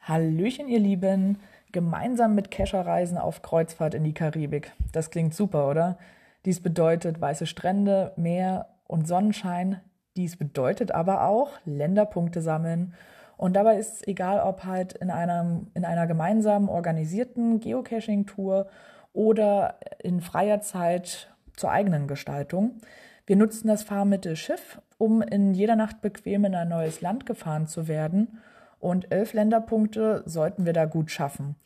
Hallöchen, ihr Lieben! Gemeinsam mit Kescher reisen auf Kreuzfahrt in die Karibik. Das klingt super, oder? Dies bedeutet weiße Strände, Meer und Sonnenschein. Dies bedeutet aber auch Länderpunkte sammeln. Und dabei ist es egal, ob halt in, einem, in einer gemeinsamen organisierten Geocaching-Tour oder in freier Zeit zur eigenen Gestaltung. Wir nutzen das Fahrmittel Schiff, um in jeder Nacht bequem in ein neues Land gefahren zu werden. Und elf Länderpunkte sollten wir da gut schaffen.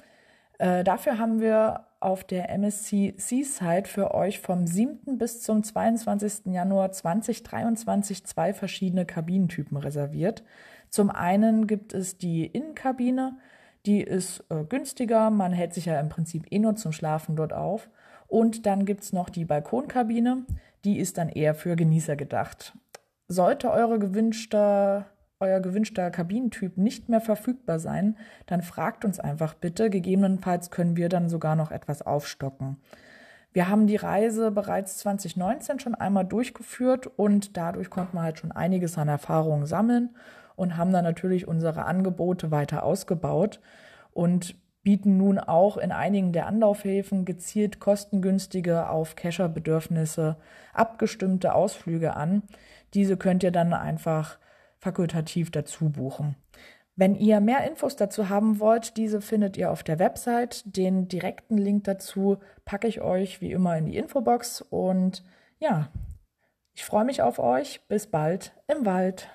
Äh, dafür haben wir auf der MSC Seaside für euch vom 7. bis zum 22. Januar 2023 zwei verschiedene Kabinentypen reserviert. Zum einen gibt es die Innenkabine, die ist äh, günstiger, man hält sich ja im Prinzip eh nur zum Schlafen dort auf. Und dann gibt es noch die Balkonkabine, die ist dann eher für Genießer gedacht. Sollte eure gewünschte, euer gewünschter Kabinentyp nicht mehr verfügbar sein, dann fragt uns einfach bitte. Gegebenenfalls können wir dann sogar noch etwas aufstocken. Wir haben die Reise bereits 2019 schon einmal durchgeführt und dadurch konnten wir halt schon einiges an Erfahrungen sammeln und haben dann natürlich unsere Angebote weiter ausgebaut und bieten nun auch in einigen der Anlaufhäfen gezielt kostengünstige auf Cacher-Bedürfnisse abgestimmte Ausflüge an. Diese könnt ihr dann einfach fakultativ dazu buchen. Wenn ihr mehr Infos dazu haben wollt, diese findet ihr auf der Website. Den direkten Link dazu packe ich euch wie immer in die Infobox. Und ja, ich freue mich auf euch. Bis bald im Wald.